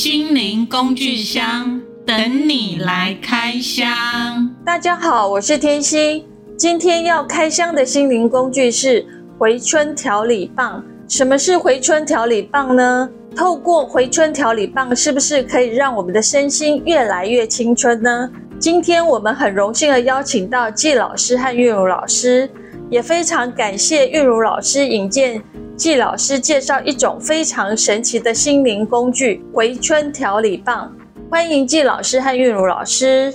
心灵工具箱等你来开箱。大家好，我是天心。今天要开箱的心灵工具是回春调理棒。什么是回春调理棒呢？透过回春调理棒，是不是可以让我们的身心越来越青春呢？今天我们很荣幸的邀请到季老师和韵如老师，也非常感谢韵如老师引荐。季老师介绍一种非常神奇的心灵工具——回春调理棒。欢迎季老师和韵如老师。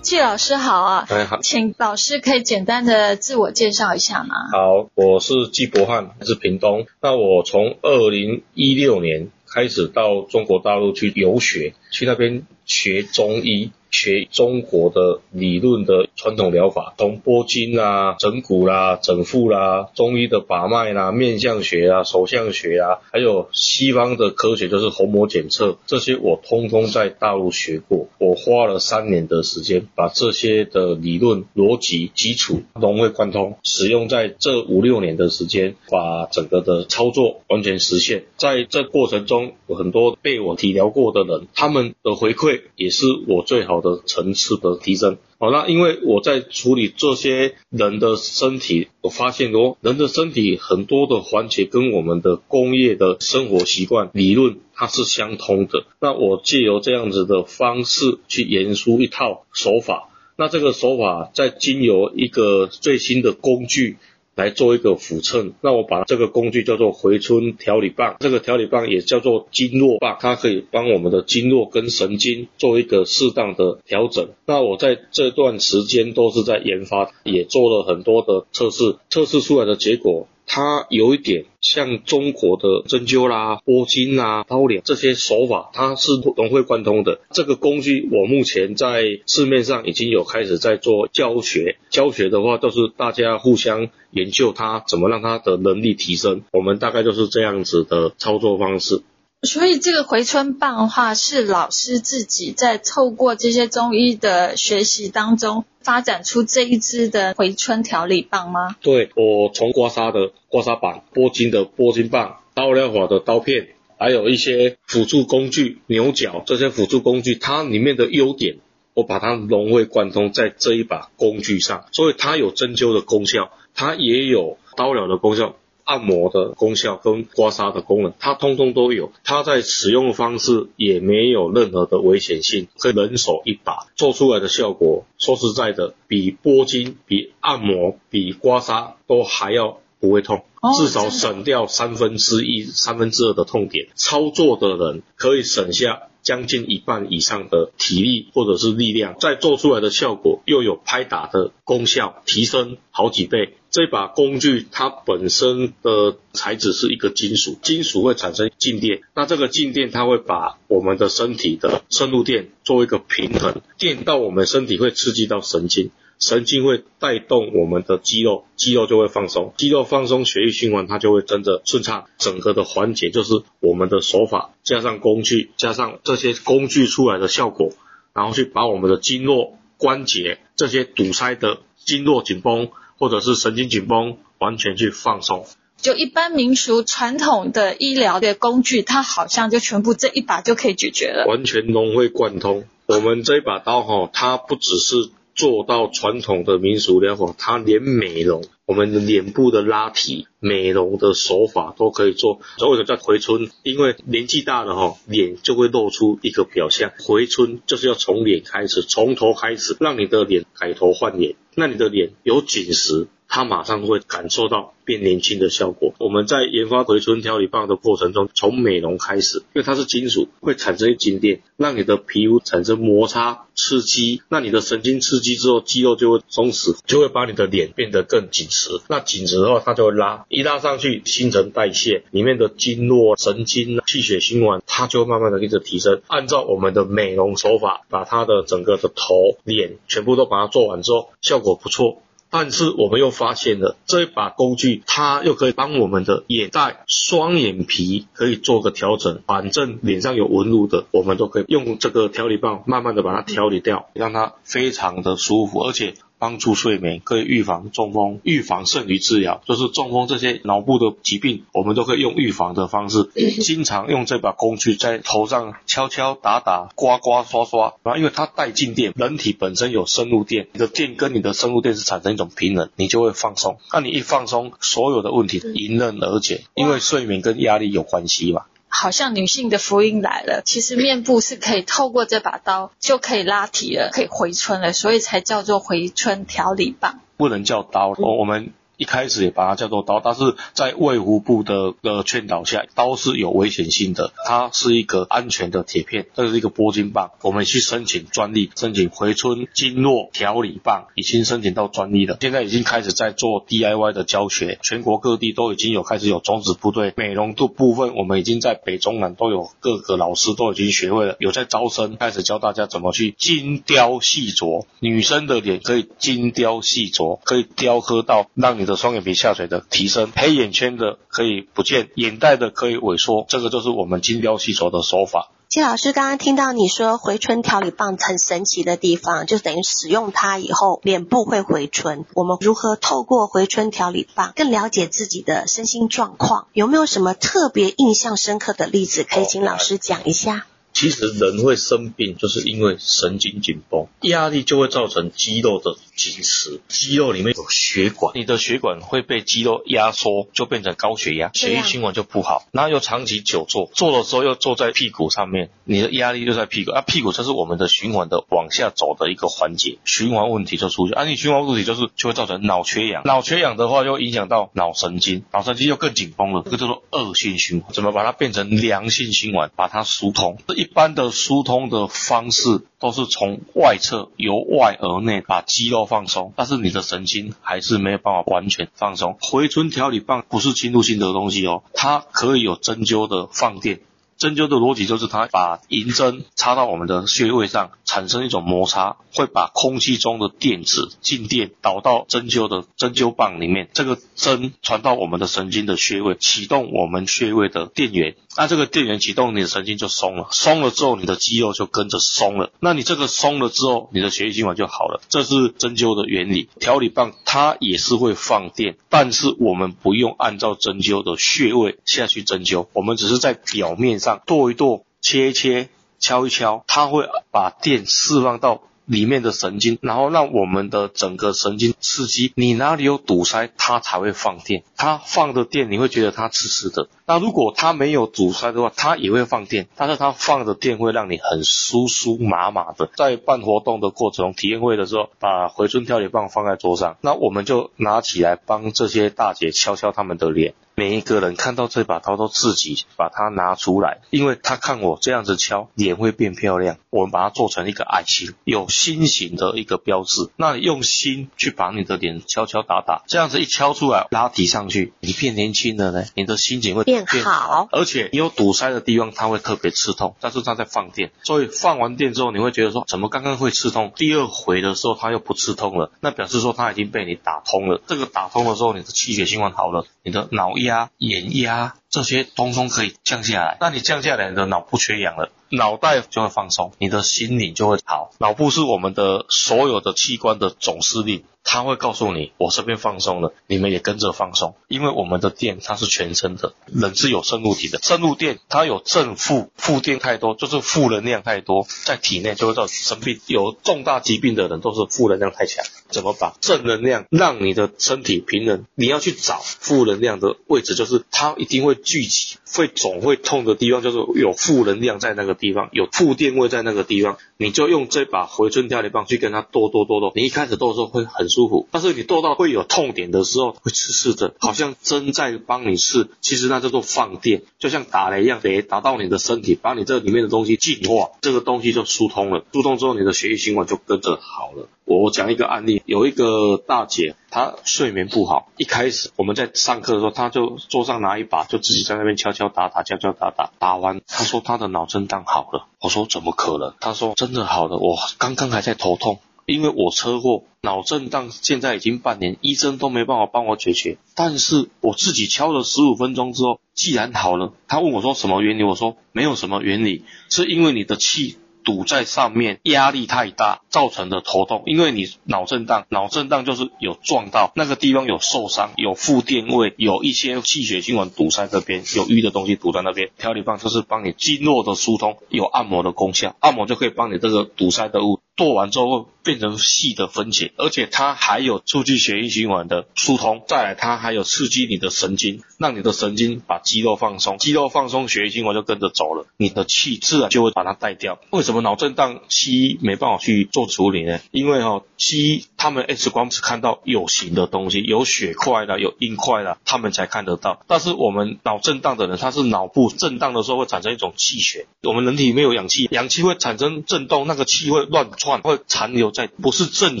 季老师好啊！哎好，请老师可以简单的自我介绍一下吗？好，我是季博翰，是屏东。那我从二零一六年开始到中国大陆去游学，去那边学中医。学中国的理论的传统疗法，从拨筋啦、整骨啦、整腹啦，中医的把脉啦、面相学啊、手相学啊，还有西方的科学，就是虹膜检测，这些我通通在大陆学过。我花了三年的时间，把这些的理论、逻辑、基础融会贯通，使用在这五六年的时间，把整个的操作完全实现。在这过程中，有很多被我体疗过的人，他们的回馈也是我最好的。层次的提升，好，那因为我在处理这些人的身体，我发现哦，人的身体很多的环节跟我们的工业的生活习惯理论它是相通的。那我借由这样子的方式去研出一套手法，那这个手法再经由一个最新的工具。来做一个辅衬，那我把这个工具叫做回春调理棒，这个调理棒也叫做经络棒，它可以帮我们的经络跟神经做一个适当的调整。那我在这段时间都是在研发，也做了很多的测试，测试出来的结果。它有一点像中国的针灸啦、拨筋啦、包脸这些手法，它是融会贯通的。这个工具我目前在市面上已经有开始在做教学，教学的话都是大家互相研究它怎么让它的能力提升。我们大概就是这样子的操作方式。所以这个回春棒的话，是老师自己在透过这些中医的学习当中发展出这一支的回春调理棒吗？对，我从刮痧的刮痧板、拨筋的拨筋棒、刀疗法的刀片，还有一些辅助工具、牛角这些辅助工具，它里面的优点，我把它融会贯通在这一把工具上，所以它有针灸的功效，它也有刀疗的功效。按摩的功效跟刮痧的功能，它通通都有。它在使用方式也没有任何的危险性，可以人手一把，做出来的效果，说实在的，比拨筋、比按摩、比刮痧都还要不会痛，至少省掉三分之一、三分之二的痛点。操作的人可以省下将近一半以上的体力或者是力量，再做出来的效果又有拍打的功效，提升好几倍。这把工具它本身的材质是一个金属，金属会产生静电，那这个静电它会把我们的身体的深度电做一个平衡，电到我们身体会刺激到神经，神经会带动我们的肌肉，肌肉就会放松，肌肉放松，血液循环它就会跟着顺畅，整个的环节就是我们的手法加上工具，加上这些工具出来的效果，然后去把我们的经络关节这些堵塞的经络紧绷。或者是神经紧绷，完全去放松。就一般民俗传统的医疗的工具，它好像就全部这一把就可以解决了。完全融会贯通。我们这一把刀哈，它不只是做到传统的民俗疗法，它连美容，我们脸部的拉提、美容的手法都可以做。所以为什么叫回春？因为年纪大了哈，脸就会露出一个表象。回春就是要从脸开始，从头开始，让你的脸改头换脸。那你的脸有紧实，它马上会感受到变年轻的效果。我们在研发回春调理棒的过程中，从美容开始，因为它是金属，会产生静电，让你的皮肤产生摩擦刺激。那你的神经刺激之后，肌肉就会松弛，就会把你的脸变得更紧实。那紧实的话，它就会拉，一拉上去，新陈代谢里面的经络、神经、气血循环，它就会慢慢的一直提升。按照我们的美容手法，把它的整个的头、脸全部都把它做完之后，效果。果不错，但是我们又发现了这一把工具，它又可以帮我们的眼袋、双眼皮可以做个调整。反正脸上有纹路的，我们都可以用这个调理棒慢慢的把它调理掉，让它非常的舒服。而且帮助睡眠，可以预防中风，预防胜于治疗。就是中风这些脑部的疾病，我们都可以用预防的方式，经常用这把工具在头上敲敲打打、刮刮刷刷。然后因为它带静电，人体本身有生物电，你的电跟你的生物电是产生一种平衡，你就会放松。那你一放松，所有的问题迎刃而解，因为睡眠跟压力有关系嘛。好像女性的福音来了，其实面部是可以透过这把刀就可以拉提了，可以回春了，所以才叫做回春调理棒。不能叫刀，我我们。一开始也把它叫做刀，但是在卫福部的的劝导下，刀是有危险性的。它是一个安全的铁片，这是一个拨筋棒。我们去申请专利，申请回春经络调理棒，已经申请到专利了。现在已经开始在做 DIY 的教学，全国各地都已经有开始有种子部队。美容的部分，我们已经在北中南都有各个老师都已经学会了，有在招生，开始教大家怎么去精雕细琢。女生的脸可以精雕细琢，可以雕刻到让你。的双眼皮下垂的提升，黑眼圈的可以不见，眼袋的可以萎缩，这个就是我们精雕细琢的手法。谢老师刚刚听到你说回春调理棒很神奇的地方，就等于使用它以后脸部会回春。我们如何透过回春调理棒更了解自己的身心状况？有没有什么特别印象深刻的例子可以请老师讲一下？其实人会生病，就是因为神经紧绷，压力就会造成肌肉的紧实，肌肉里面有血管，你的血管会被肌肉压缩，就变成高血压，血液循环就不好。然后又长期久坐，坐的时候又坐在屁股上面，你的压力就在屁股，啊，屁股就是我们的循环的往下走的一个环节，循环问题就出现。啊，你循环问题就是就会造成脑缺氧，脑缺氧的话又影响到脑神经，脑神经又更紧绷了，这个叫做恶性循环。怎么把它变成良性循环，把它疏通？一般的疏通的方式都是从外侧由外而内把肌肉放松，但是你的神经还是没有办法完全放松。回春调理棒不是侵入性的东西哦，它可以有针灸的放电。针灸的逻辑就是它把银针插到我们的穴位上，产生一种摩擦，会把空气中的电子静电导到针灸的针灸棒里面，这个针传到我们的神经的穴位，启动我们穴位的电源。那这个电源启动，你的神经就松了，松了之后，你的肌肉就跟着松了。那你这个松了之后，你的血液循环就好了。这是针灸的原理。调理棒它也是会放电，但是我们不用按照针灸的穴位下去针灸，我们只是在表面上。剁一剁，切一切，敲一敲，它会把电释放到里面的神经，然后让我们的整个神经刺激。你哪里有堵塞，它才会放电。它放的电，你会觉得它刺刺的。那如果它没有阻塞的话，它也会放电，但是它放的电会让你很酥酥麻麻的。在办活动的过程中，体验会的时候，把回春调理棒放在桌上，那我们就拿起来帮这些大姐敲敲他们的脸。每一个人看到这把刀都自己把它拿出来，因为他看我这样子敲，脸会变漂亮。我们把它做成一个爱心，有心形的一个标志。那你用心去把你的脸敲敲打打，这样子一敲出来，拉提上去，你变年轻了呢，你的心情会变。变好，而且你有堵塞的地方，它会特别刺痛，但是它在放电，所以放完电之后，你会觉得说，怎么刚刚会刺痛，第二回的时候它又不刺痛了，那表示说它已经被你打通了。这个打通的时候，你的气血循环好了，你的脑压、眼压这些通通可以降下来，那你降下来，你的脑部缺氧了。脑袋就会放松，你的心理就会好。脑部是我们的所有的器官的总司令，它会告诉你，我这边放松了，你们也跟着放松。因为我们的电它是全身的，人是有深入体的，深入电它有正负，负电太多就是负能量太多，在体内就会造成生病。有重大疾病的人都是负能量太强。怎么把正能量让你的身体平衡？你要去找负能量的位置，就是它一定会聚集，会肿会痛的地方，就是有负能量在那个。地方有负电位在那个地方，你就用这把回春调理棒去跟它剁剁剁剁。你一开始剁的时候会很舒服，但是你剁到会有痛点的时候，会刺刺的，好像针在帮你刺。其实那叫做放电，就像打雷一样，得打到你的身体，把你这里面的东西净化，这个东西就疏通了。疏通之后，你的血液循环就跟着好了。我讲一个案例，有一个大姐，她睡眠不好。一开始我们在上课的时候，她就桌上拿一把，就自己在那边敲敲打打，敲敲打打。打完，她说她的脑震荡好了。我说怎么可能？她说真的好了。我刚刚还在头痛，因为我车祸，脑震荡现在已经半年，医生都没办法帮我解决。但是我自己敲了十五分钟之后，既然好了。她问我说什么原理？我说没有什么原理，是因为你的气。堵在上面，压力太大造成的头痛。因为你脑震荡，脑震荡就是有撞到那个地方有受伤，有负电位，有一些气血循环堵塞这边，有瘀的东西堵在那边。调理棒就是帮你经络的疏通，有按摩的功效，按摩就可以帮你这个堵塞的物。剁完之后会变成细的分解，而且它还有促进血液循环的疏通。再来，它还有刺激你的神经，让你的神经把肌肉放松，肌肉放松，血液循环就跟着走了，你的气自然就会把它带掉。为什么脑震荡西医没办法去做处理呢？因为哈、哦，西医他们 X 光只看到有形的东西，有血块的，有硬块的，他们才看得到。但是我们脑震荡的人，他是脑部震荡的时候会产生一种气血。我们人体没有氧气，氧气会产生震动，那个气会乱。会残留在不是正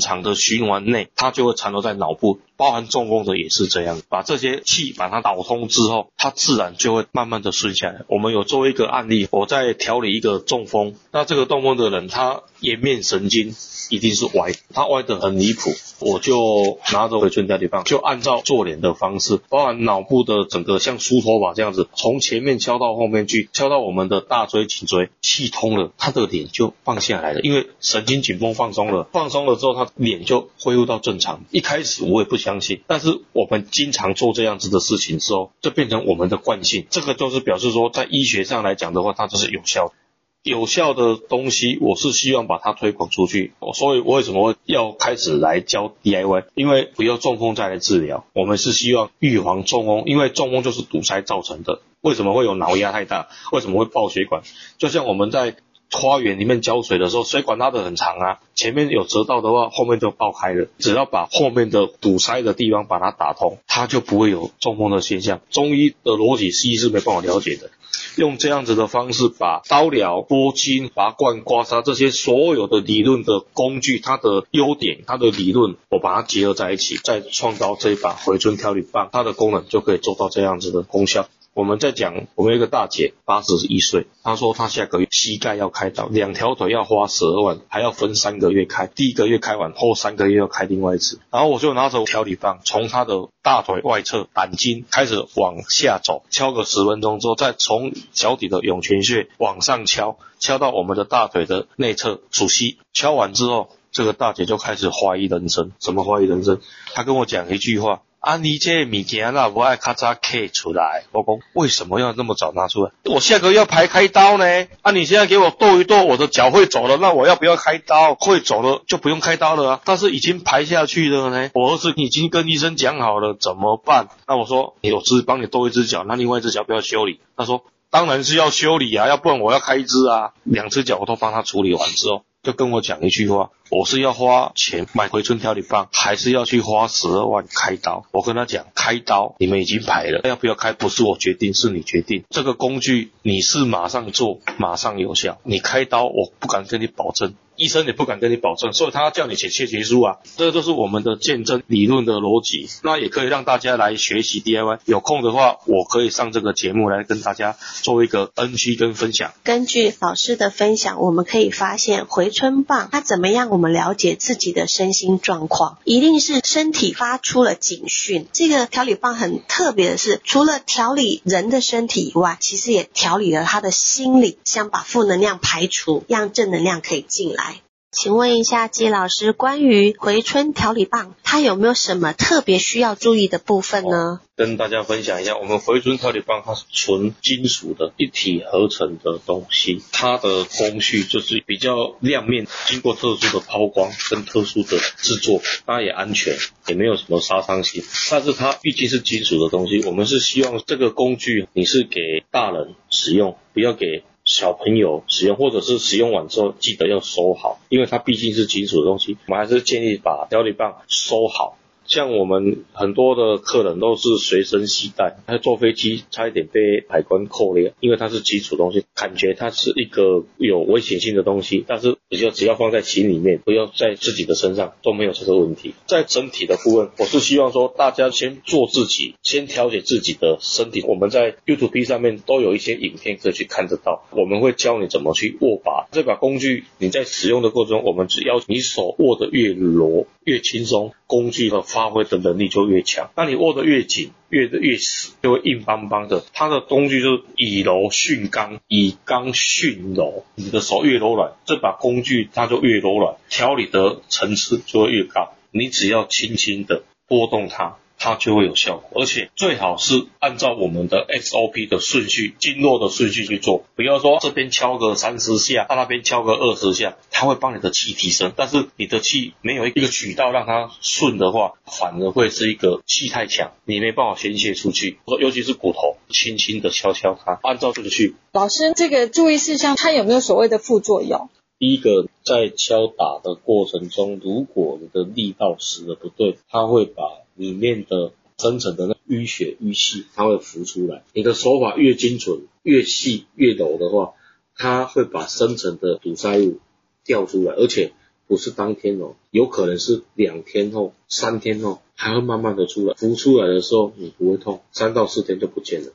常的循环内，它就会残留在脑部，包含中风的也是这样。把这些气把它导通之后，它自然就会慢慢的顺下来。我们有做一个案例，我在调理一个中风，那这个中风的人，他颜面神经。一定是歪，它歪得很离谱，我就拿着回春调理棒，就按照做脸的方式，包含脑部的整个像梳头发这样子，从前面敲到后面去，敲到我们的大椎、颈椎，气通了，他的脸就放下来了，因为神经紧绷放松了，放松了之后，他脸就恢复到正常。一开始我也不相信，但是我们经常做这样子的事情之后，就变成我们的惯性，这个就是表示说，在医学上来讲的话，它就是有效的。有效的东西，我是希望把它推广出去。所以，我为什么要开始来教 DIY？因为不要中风再来治疗，我们是希望预防中风，因为中风就是堵塞造成的。为什么会有脑压太大？为什么会爆血管？就像我们在花园里面浇水的时候，水管拉得很长啊，前面有折到的话，后面就爆开了。只要把后面的堵塞的地方把它打通，它就不会有中风的现象。中医的逻辑，西医是没办法了解的。用这样子的方式，把刀疗、拨筋、拔罐、刮痧这些所有的理论的工具，它的优点、它的理论，我把它结合在一起，再创造这一把回春调理棒，它的功能就可以做到这样子的功效。我们在讲，我们有一个大姐，八十一岁，她说她下个月膝盖要开刀，两条腿要花十二万，还要分三个月开，第一个月开完后三个月要开另外一次。然后我就拿着调理棒，从她的大腿外侧胆经开始往下走，敲个十分钟之后，再从脚底的涌泉穴往上敲，敲到我们的大腿的内侧主膝。敲完之后，这个大姐就开始怀疑人生。什么怀疑人生？她跟我讲一句话。啊，你这物件啦，我爱咔嚓开出来。我讲为什么要那么早拿出来？我下个月要排开刀呢。啊，你现在给我剁一剁，我的脚会走了，那我要不要开刀？会走了就不用开刀了啊。但是已经排下去了呢。我儿子已经跟医生讲好了，怎么办？那我说，你有只帮你剁一只脚，那另外一只脚不要修理。他说，当然是要修理啊，要不然我要开一只啊。两只脚我都帮他处理完之后，就跟我讲一句话。我是要花钱买回春调理棒，还是要去花十二万开刀？我跟他讲，开刀你们已经排了，要不要开不是我决定，是你决定。这个工具你是马上做，马上有效。你开刀我不敢跟你保证，医生也不敢跟你保证，所以他叫你写切结书啊。这个都是我们的见证理论的逻辑，那也可以让大家来学习 DIY。有空的话，我可以上这个节目来跟大家做一个 NG 跟分享。根据老师的分享，我们可以发现回春棒它怎么样？我们了解自己的身心状况，一定是身体发出了警讯。这个调理棒很特别的是，除了调理人的身体以外，其实也调理了他的心理，想把负能量排除，让正能量可以进来。请问一下季老师，关于回春调理棒，它有没有什么特别需要注意的部分呢？跟大家分享一下，我们回春调理棒它是纯金属的一体合成的东西，它的工序就是比较亮面，经过特殊的抛光跟特殊的制作，它也安全，也没有什么杀伤性。但是它毕竟是金属的东西，我们是希望这个工具你是给大人使用，不要给。小朋友使用，或者是使用完之后记得要收好，因为它毕竟是金属的东西，我们还是建议把调理棒收好。像我们很多的客人都是随身携带，他坐飞机差一点被海关扣了，因为它是基础东西，感觉它是一个有危险性的东西。但是只要只要放在心里面，不要在自己的身上都没有这个问题。在整体的部分，我是希望说大家先做自己，先调节自己的身体。我们在 YouTube 上面都有一些影片可以去看得到，我们会教你怎么去握把这把工具。你在使用的过程中，我们只要你手握得越柔越轻松，工具的。发挥的能力就越强。那你握得越紧，越得越死，就会硬邦邦的。它的工具就是以柔训刚，以刚训柔。你的手越柔软，这把工具它就越柔软，调理的层次就会越高。你只要轻轻的拨动它。它就会有效果，而且最好是按照我们的 SOP 的顺序、经络的顺序去做。不要说这边敲个三十下，到那边敲个二十下，它会帮你的气提升。但是你的气没有一个渠道让它顺的话，反而会是一个气太强，你没办法宣泄出去。尤其是骨头，轻轻的敲敲它，按照这个去。老师，这个注意事项，它有没有所谓的副作用？第一个，在敲打的过程中，如果你的力道使得不对，它会把里面的深层的那淤血淤细，它会浮出来。你的手法越精准、越细、越柔的话，它会把深层的堵塞物掉出来，而且不是当天哦，有可能是两天后、三天后，还会慢慢的出来。浮出来的时候你不会痛，三到四天就不见了，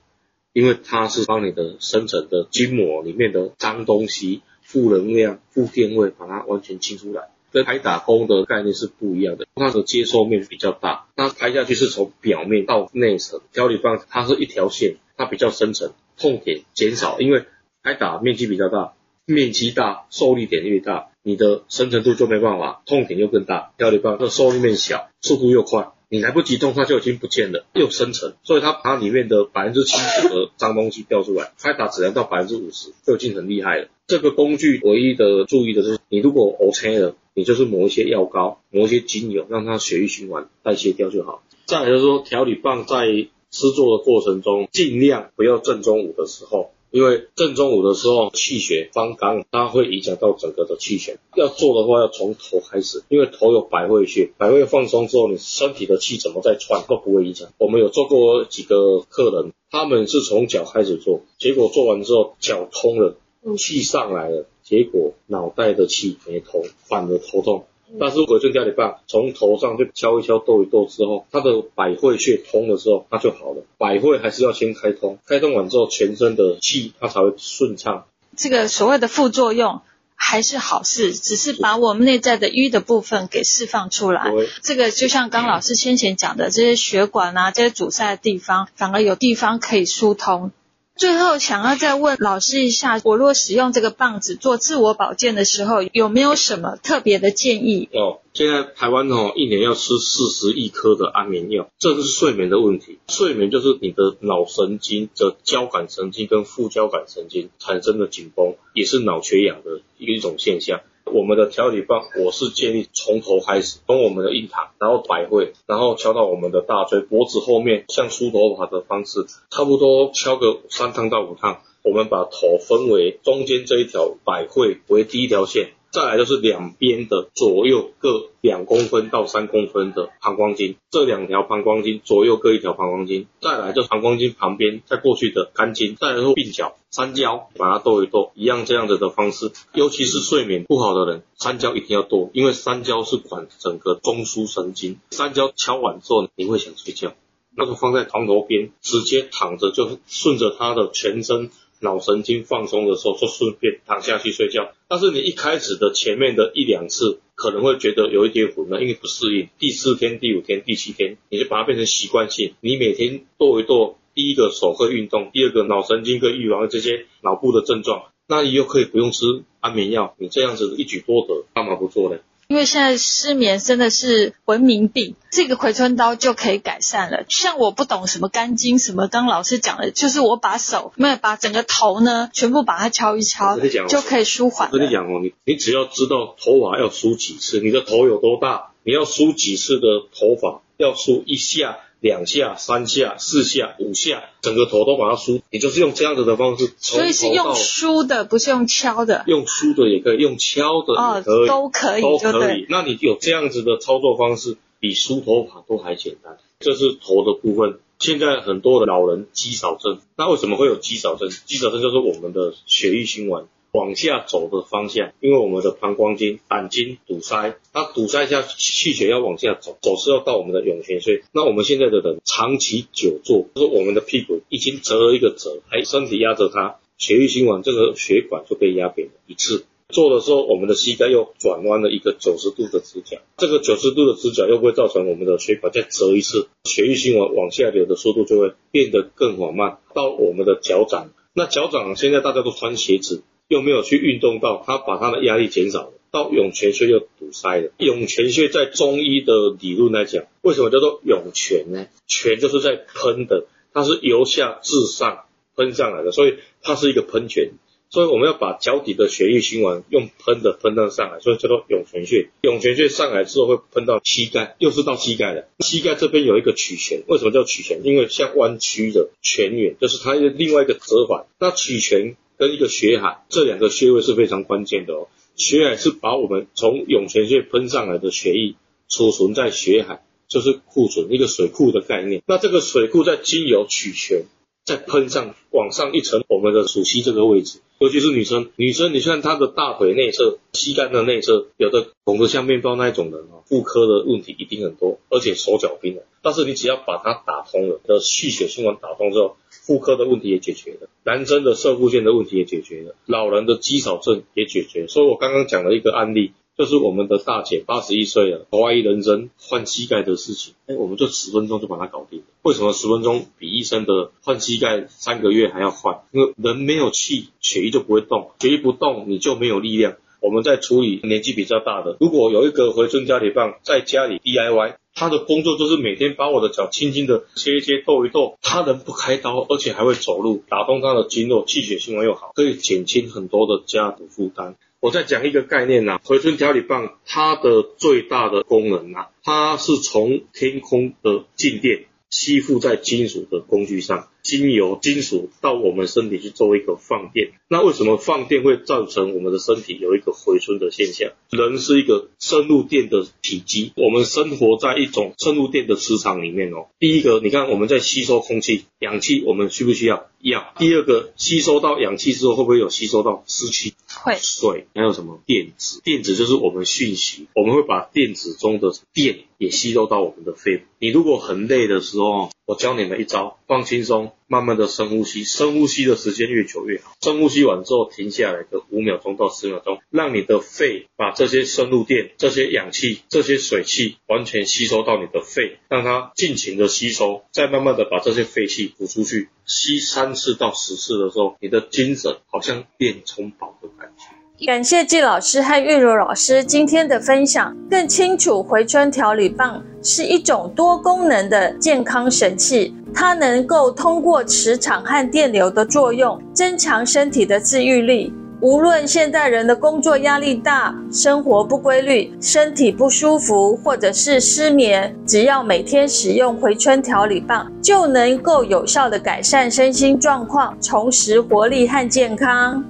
因为它是帮你的深层的筋膜里面的脏东西、负能量、负电位，把它完全清出来。跟拍打功的概念是不一样的，它的接受面比较大，它拍下去是从表面到内层。调理棒它是一条线，它比较深层，痛点减少，因为拍打面积比较大，面积大，受力点越大，你的深层度就没办法，痛点又更大。调理棒的受力面小，速度又快，你来不及动它就已经不见了，又深层，所以它把里面的百分之七十的脏东西掉出来，拍打只能到百分之五十就已经很厉害了。这个工具唯一的注意的是，你如果 OK 了。你就是抹一些药膏，抹一些精油，让它血液循环代谢掉就好。再来就是说，调理棒在施作的过程中，尽量不要正中午的时候，因为正中午的时候气血方刚，它会影响到整个的气血。要做的话，要从头开始，因为头有百会穴，百会放松之后，你身体的气怎么再窜都不会影响。我们有做过几个客人，他们是从脚开始做，结果做完之后脚通了。气上来了，结果脑袋的气没通，反而头痛。但是回春调理棒从头上去敲一敲、逗一逗之后，它的百会穴通的时候，它就好了。百会还是要先开通，开通完之后，全身的气它才会顺畅。这个所谓的副作用还是好事，只是把我们内在的瘀的部分给释放出来。这个就像刚老师先前讲的，这些血管啊，这些阻塞的地方，反而有地方可以疏通。最后想要再问老师一下，我若使用这个棒子做自我保健的时候，有没有什么特别的建议？哦，现在台湾哦，一年要吃四十亿颗的安眠药，这是睡眠的问题。睡眠就是你的脑神经的交感神经跟副交感神经产生的紧绷，也是脑缺氧的一种现象。我们的调理棒，我是建议从头开始，从我们的印堂，然后百会，然后敲到我们的大椎、脖子后面，像梳头发的方式，差不多敲个三趟到五趟。我们把头分为中间这一条百会为第一条线。再来就是两边的左右各两公分到三公分的膀胱经，这两条膀胱经左右各一条膀胱经。再来就膀胱经旁边再过去的肝经，再来是鬓角、三焦，把它剁一剁，一样这样子的方式。尤其是睡眠不好的人，三焦一定要剁，因为三焦是管整个中枢神经。三焦敲完之后，你会想睡觉，那个放在床头边，直接躺着就顺着他的全身。脑神经放松的时候，就顺便躺下去睡觉。但是你一开始的前面的一两次，可能会觉得有一点混乱，因为不适应。第四天、第五天、第七天，你就把它变成习惯性。你每天跺一跺，第一个手会运动，第二个脑神经跟预防这些脑部的症状，那你又可以不用吃安眠药。你这样子一举多得，干嘛不做呢？因为现在失眠真的是文明病，这个回春刀就可以改善了。像我不懂什么肝经，什么刚老师讲的，就是我把手没有把整个头呢，全部把它敲一敲，就可以舒缓。我跟你讲哦，你你只要知道头发要梳几次，你的头有多大，你要梳几次的头发，要梳一下。两下、三下、四下、五下，整个头都把它梳，你就是用这样子的方式。所以是用梳的，不是用敲的。用梳的也可以，用敲的也可以，哦、都可以，都可以。那你有这样子的操作方式，比梳头发都还简单。这是头的部分。现在很多的老人肌少症，那为什么会有肌少症？肌少症就是我们的血液循环。往下走的方向，因为我们的膀胱经、胆经堵塞，它堵塞下气血要往下走，走是要到我们的涌泉穴。那我们现在的人长期久坐，就是我们的屁股已经折了一个折，还身体压着它，血液循环这个血管就被压扁了一次。做的时候，我们的膝盖又转弯了一个九十度的直角，这个九十度的直角又会造成我们的血管再折一次，血液循环往下流的速度就会变得更缓慢，到我们的脚掌。那脚掌现在大家都穿鞋子，又没有去运动到，它把它的压力减少了。到涌泉穴又堵塞了。涌泉穴在中医的理论来讲，为什么叫做涌泉呢？泉就是在喷的，它是由下至上喷上来的，所以它是一个喷泉。所以我们要把脚底的血液循环用喷的喷到上来，所以叫做涌泉穴。涌泉穴上来之后会喷到膝盖，又是到膝盖的。膝盖这边有一个曲泉，为什么叫曲泉？因为像弯曲的泉源，就是它的另外一个折返。那曲泉跟一个血海这两个穴位是非常关键的哦。血海是把我们从涌泉穴喷上来的血液储存在血海，就是库存，一个水库的概念。那这个水库在经由取泉再喷上往上一层，我们的鼠蹊这个位置，尤其是女生，女生你看她的大腿内侧、膝盖的内侧，有的肿得像面包那一种人啊，妇科的问题一定很多，而且手脚冰冷。但是你只要把它打通了，的气血循环打通之后。妇科的问题也解决了，男生的射护腺的问题也解决了，老人的肌少症也解决。所以我刚刚讲了一个案例，就是我们的大姐八十一岁了，怀疑人生换膝盖的事情，哎，我们就十分钟就把它搞定了。为什么十分钟比医生的换膝盖三个月还要换？因为人没有气，血液就不会动，血液不动，你就没有力量。我们在处理年纪比较大的，如果有一个回春调理棒在家里 DIY。他的工作就是每天把我的脚轻轻的切一切、动一动。他能不开刀，而且还会走路，打通他的经络，气血循环又好，可以减轻很多的家的负担。我再讲一个概念呐、回春调理棒它的最大的功能呐、啊，它是从天空的静电。吸附在金属的工具上，经由金属到我们身体去做一个放电。那为什么放电会造成我们的身体有一个回春的现象？人是一个生物电的体积，我们生活在一种生物电的磁场里面哦。第一个，你看我们在吸收空气、氧气，我们需不需要？要。第二个，吸收到氧气之后，会不会有吸收到湿气？会。水还有什么？电子。电子就是我们讯息，我们会把电子中的电也吸收到我们的肺。你如果很累的时候，我教你们一招，放轻松，慢慢的深呼吸，深呼吸的时间越久越好。深呼吸完之后停下来个五秒钟到十秒钟，让你的肺把这些深入电、这些氧气、这些水气完全吸收到你的肺，让它尽情的吸收，再慢慢的把这些废气吐出去。吸三次到十次的时候，你的精神好像变充饱的感觉。感谢季老师和玉如老师今天的分享，更清楚回春调理棒是一种多功能的健康神器，它能够通过磁场和电流的作用，增强身体的自愈力。无论现代人的工作压力大、生活不规律、身体不舒服，或者是失眠，只要每天使用回春调理棒，就能够有效地改善身心状况，重拾活力和健康。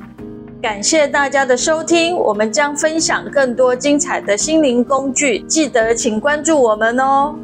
感谢大家的收听，我们将分享更多精彩的心灵工具，记得请关注我们哦。